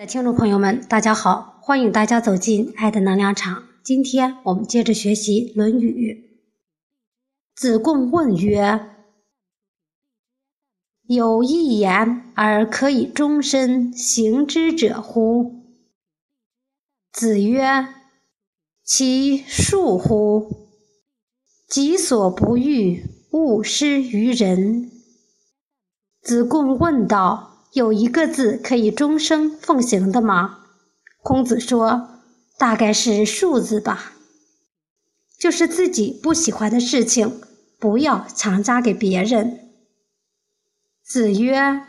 的听众朋友们，大家好，欢迎大家走进爱的能量场。今天我们接着学习《论语》。子贡问曰：“有一言而可以终身行之者乎？”子曰：“其恕乎！己所不欲，勿施于人。”子贡问道。有一个字可以终生奉行的吗？孔子说：“大概是恕字吧，就是自己不喜欢的事情，不要强加给别人。”子曰：“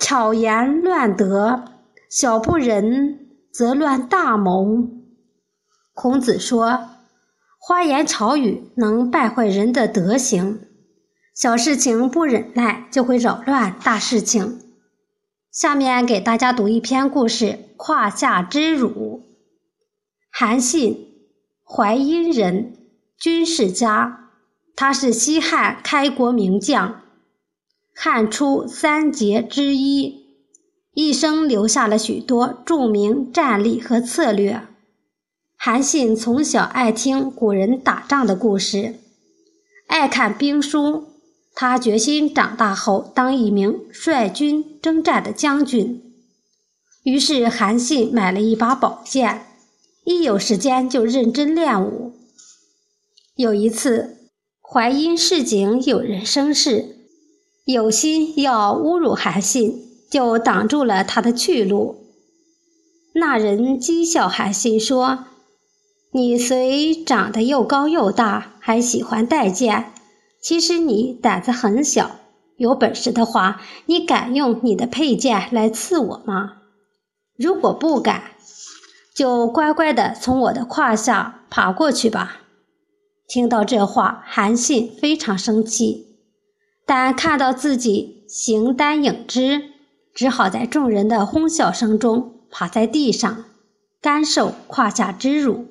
巧言乱德，小不仁则乱大谋。”孔子说：“花言巧语能败坏人的德行。”小事情不忍耐，就会扰乱大事情。下面给大家读一篇故事：胯下之辱。韩信，淮阴人，军事家，他是西汉开国名将，汉初三杰之一，一生留下了许多著名战例和策略。韩信从小爱听古人打仗的故事，爱看兵书。他决心长大后当一名率军征战的将军。于是，韩信买了一把宝剑，一有时间就认真练武。有一次，淮阴市井有人生事，有心要侮辱韩信，就挡住了他的去路。那人讥笑韩信说：“你虽长得又高又大，还喜欢带剑。”其实你胆子很小，有本事的话，你敢用你的佩剑来刺我吗？如果不敢，就乖乖的从我的胯下爬过去吧。听到这话，韩信非常生气，但看到自己形单影只，只好在众人的哄笑声中趴在地上，甘受胯下之辱。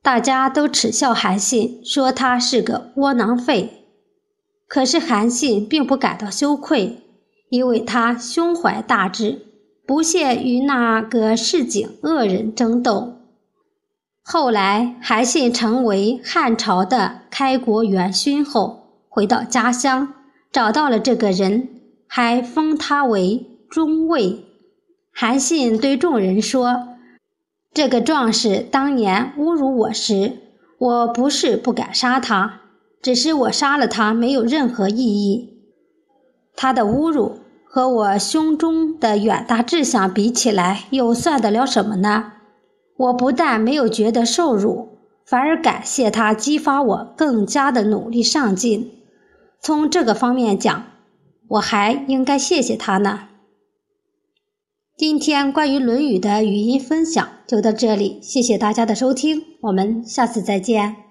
大家都耻笑韩信，说他是个窝囊废。可是韩信并不感到羞愧，因为他胸怀大志，不屑与那个市井恶人争斗。后来，韩信成为汉朝的开国元勋后，回到家乡，找到了这个人，还封他为中尉。韩信对众人说。这个壮士当年侮辱我时，我不是不敢杀他，只是我杀了他没有任何意义。他的侮辱和我胸中的远大志向比起来，又算得了什么呢？我不但没有觉得受辱，反而感谢他激发我更加的努力上进。从这个方面讲，我还应该谢谢他呢。今天关于《论语》的语音分享就到这里，谢谢大家的收听，我们下次再见。